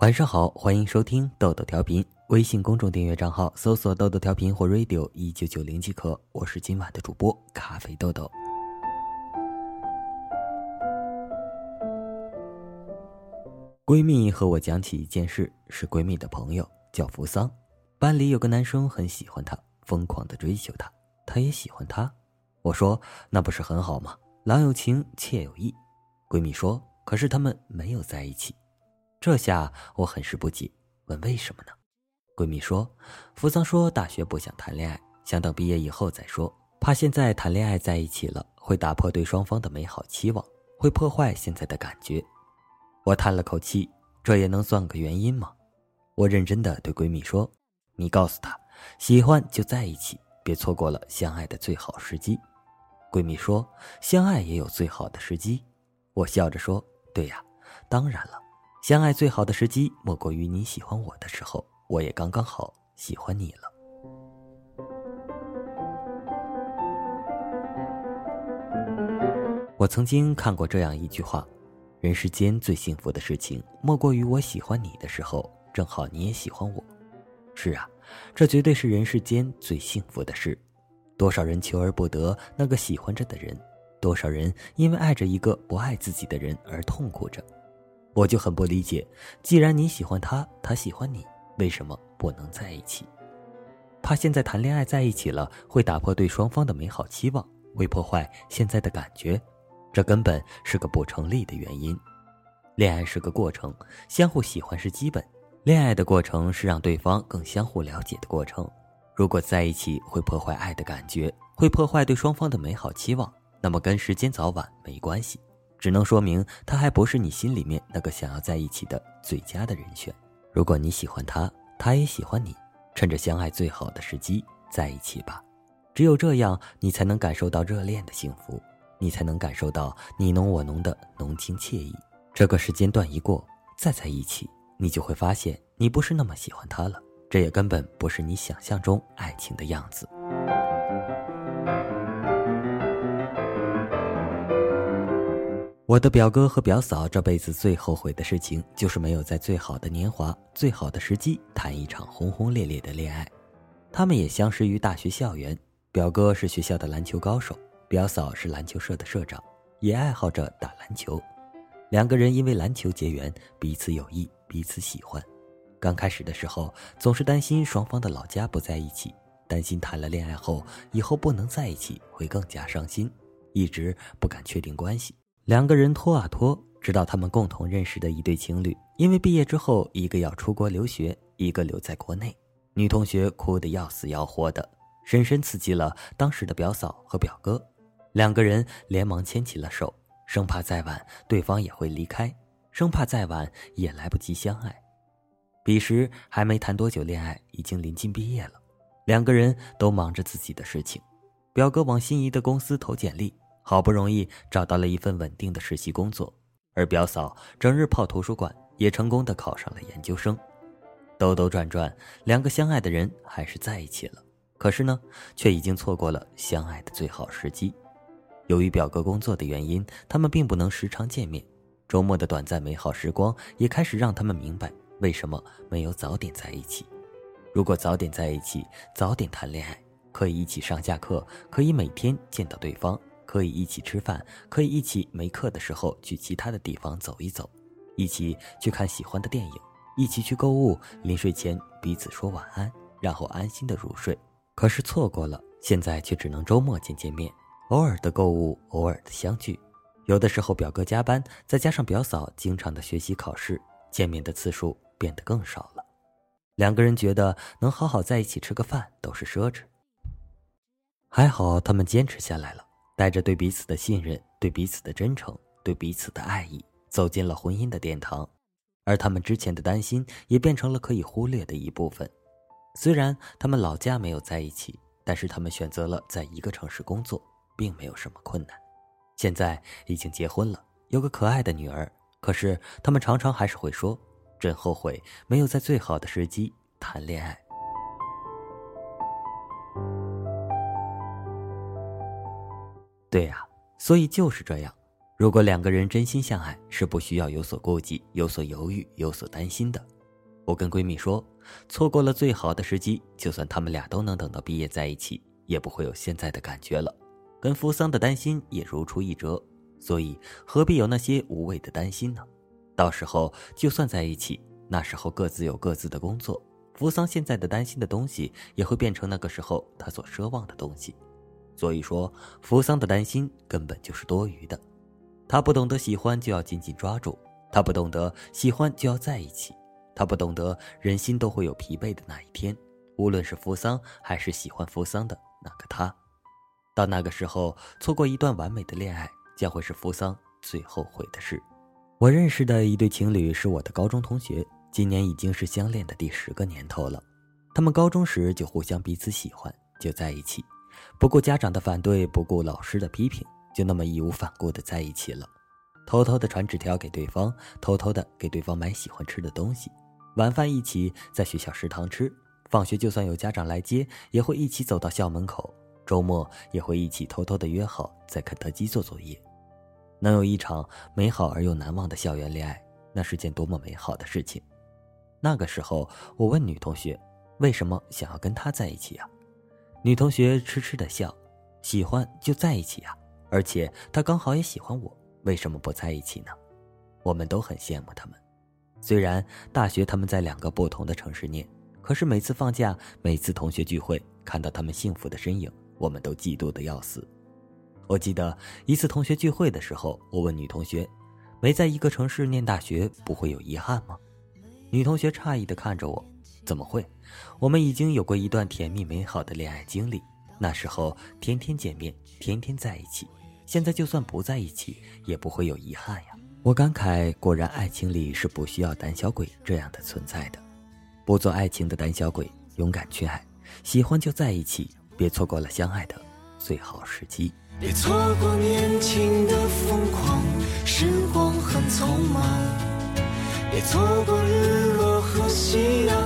晚上好，欢迎收听豆豆调频。微信公众订阅账号搜索“豆豆调频”或 “radio 一九九零”即可。我是今晚的主播咖啡豆豆。闺蜜和我讲起一件事，是闺蜜的朋友叫扶桑，班里有个男生很喜欢她，疯狂的追求她，她也喜欢他。我说那不是很好吗？郎有情，妾有意。闺蜜说，可是他们没有在一起。这下我很是不解，问为什么呢？闺蜜说，扶桑说大学不想谈恋爱，想等毕业以后再说，怕现在谈恋爱在一起了会打破对双方的美好期望，会破坏现在的感觉。我叹了口气，这也能算个原因吗？我认真的对闺蜜说：“你告诉他，喜欢就在一起，别错过了相爱的最好时机。”闺蜜说：“相爱也有最好的时机。”我笑着说：“对呀，当然了。”相爱最好的时机，莫过于你喜欢我的时候，我也刚刚好喜欢你了。我曾经看过这样一句话：人世间最幸福的事情，莫过于我喜欢你的时候，正好你也喜欢我。是啊，这绝对是人世间最幸福的事。多少人求而不得那个喜欢着的人，多少人因为爱着一个不爱自己的人而痛苦着。我就很不理解，既然你喜欢他，他喜欢你，为什么不能在一起？怕现在谈恋爱在一起了，会打破对双方的美好期望，会破坏现在的感觉，这根本是个不成立的原因。恋爱是个过程，相互喜欢是基本。恋爱的过程是让对方更相互了解的过程。如果在一起会破坏爱的感觉，会破坏对双方的美好期望，那么跟时间早晚没关系。只能说明他还不是你心里面那个想要在一起的最佳的人选。如果你喜欢他，他也喜欢你，趁着相爱最好的时机在一起吧。只有这样，你才能感受到热恋的幸福，你才能感受到你侬我侬的浓情惬意。这个时间段一过，再在一起，你就会发现你不是那么喜欢他了。这也根本不是你想象中爱情的样子。我的表哥和表嫂这辈子最后悔的事情，就是没有在最好的年华、最好的时机谈一场轰轰烈烈的恋爱。他们也相识于大学校园，表哥是学校的篮球高手，表嫂是篮球社的社长，也爱好着打篮球。两个人因为篮球结缘，彼此有意，彼此喜欢。刚开始的时候，总是担心双方的老家不在一起，担心谈了恋爱后以后不能在一起会更加伤心，一直不敢确定关系。两个人拖啊拖，直到他们共同认识的一对情侣，因为毕业之后，一个要出国留学，一个留在国内，女同学哭得要死要活的，深深刺激了当时的表嫂和表哥。两个人连忙牵起了手，生怕再晚对方也会离开，生怕再晚也来不及相爱。彼时还没谈多久恋爱，已经临近毕业了，两个人都忙着自己的事情。表哥往心仪的公司投简历。好不容易找到了一份稳定的实习工作，而表嫂整日泡图书馆，也成功的考上了研究生。兜兜转转，两个相爱的人还是在一起了。可是呢，却已经错过了相爱的最好时机。由于表哥工作的原因，他们并不能时常见面。周末的短暂美好时光，也开始让他们明白为什么没有早点在一起。如果早点在一起，早点谈恋爱，可以一起上下课，可以每天见到对方。可以一起吃饭，可以一起没课的时候去其他的地方走一走，一起去看喜欢的电影，一起去购物。临睡前彼此说晚安，然后安心的入睡。可是错过了，现在却只能周末见见面，偶尔的购物，偶尔的相聚。有的时候表哥加班，再加上表嫂经常的学习考试，见面的次数变得更少了。两个人觉得能好好在一起吃个饭都是奢侈。还好他们坚持下来了。带着对彼此的信任、对彼此的真诚、对彼此的爱意，走进了婚姻的殿堂，而他们之前的担心也变成了可以忽略的一部分。虽然他们老家没有在一起，但是他们选择了在一个城市工作，并没有什么困难。现在已经结婚了，有个可爱的女儿。可是他们常常还是会说：“真后悔没有在最好的时机谈恋爱。”对呀，所以就是这样，如果两个人真心相爱，是不需要有所顾忌、有所犹豫、有所担心的。我跟闺蜜说，错过了最好的时机，就算他们俩都能等到毕业在一起，也不会有现在的感觉了。跟扶桑的担心也如出一辙，所以何必有那些无谓的担心呢？到时候就算在一起，那时候各自有各自的工作，扶桑现在的担心的东西也会变成那个时候他所奢望的东西。所以说，扶桑的担心根本就是多余的。他不懂得喜欢就要紧紧抓住，他不懂得喜欢就要在一起。他不懂得人心都会有疲惫的那一天，无论是扶桑还是喜欢扶桑的那个他，到那个时候错过一段完美的恋爱，将会是扶桑最后悔的事。我认识的一对情侣是我的高中同学，今年已经是相恋的第十个年头了。他们高中时就互相彼此喜欢，就在一起，不顾家长的反对，不顾老师的批评，就那么义无反顾的在一起了，偷偷的传纸条给对方，偷偷的给对方买喜欢吃的东西。晚饭一起在学校食堂吃，放学就算有家长来接，也会一起走到校门口。周末也会一起偷偷的约好在肯德基做作业。能有一场美好而又难忘的校园恋爱，那是件多么美好的事情。那个时候，我问女同学：“为什么想要跟他在一起啊？”女同学痴痴的笑：“喜欢就在一起啊，而且她刚好也喜欢我，为什么不在一起呢？”我们都很羡慕他们。虽然大学他们在两个不同的城市念，可是每次放假，每次同学聚会，看到他们幸福的身影，我们都嫉妒的要死。我记得一次同学聚会的时候，我问女同学：“没在一个城市念大学，不会有遗憾吗？”女同学诧异的看着我：“怎么会？我们已经有过一段甜蜜美好的恋爱经历，那时候天天见面，天天在一起。现在就算不在一起，也不会有遗憾呀。”我感慨，果然爱情里是不需要胆小鬼这样的存在的，不做爱情的胆小鬼，勇敢去爱，喜欢就在一起，别错过了相爱的最好时机。别错过年轻的疯狂，时光很匆忙。别错过日落和夕阳，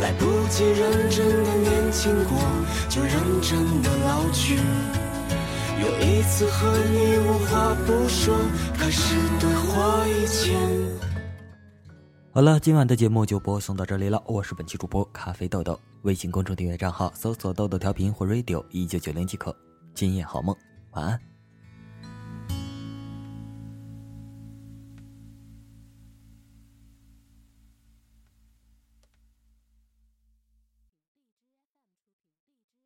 来不及认真的年轻过，就认真的老去。有一次和你无话不说，开始对话以前。好了，今晚的节目就播送到这里了。我是本期主播咖啡豆豆，微信公众订阅账号搜索“豆豆调频”或 “radio 一九九零”即可。今夜好梦，晚安。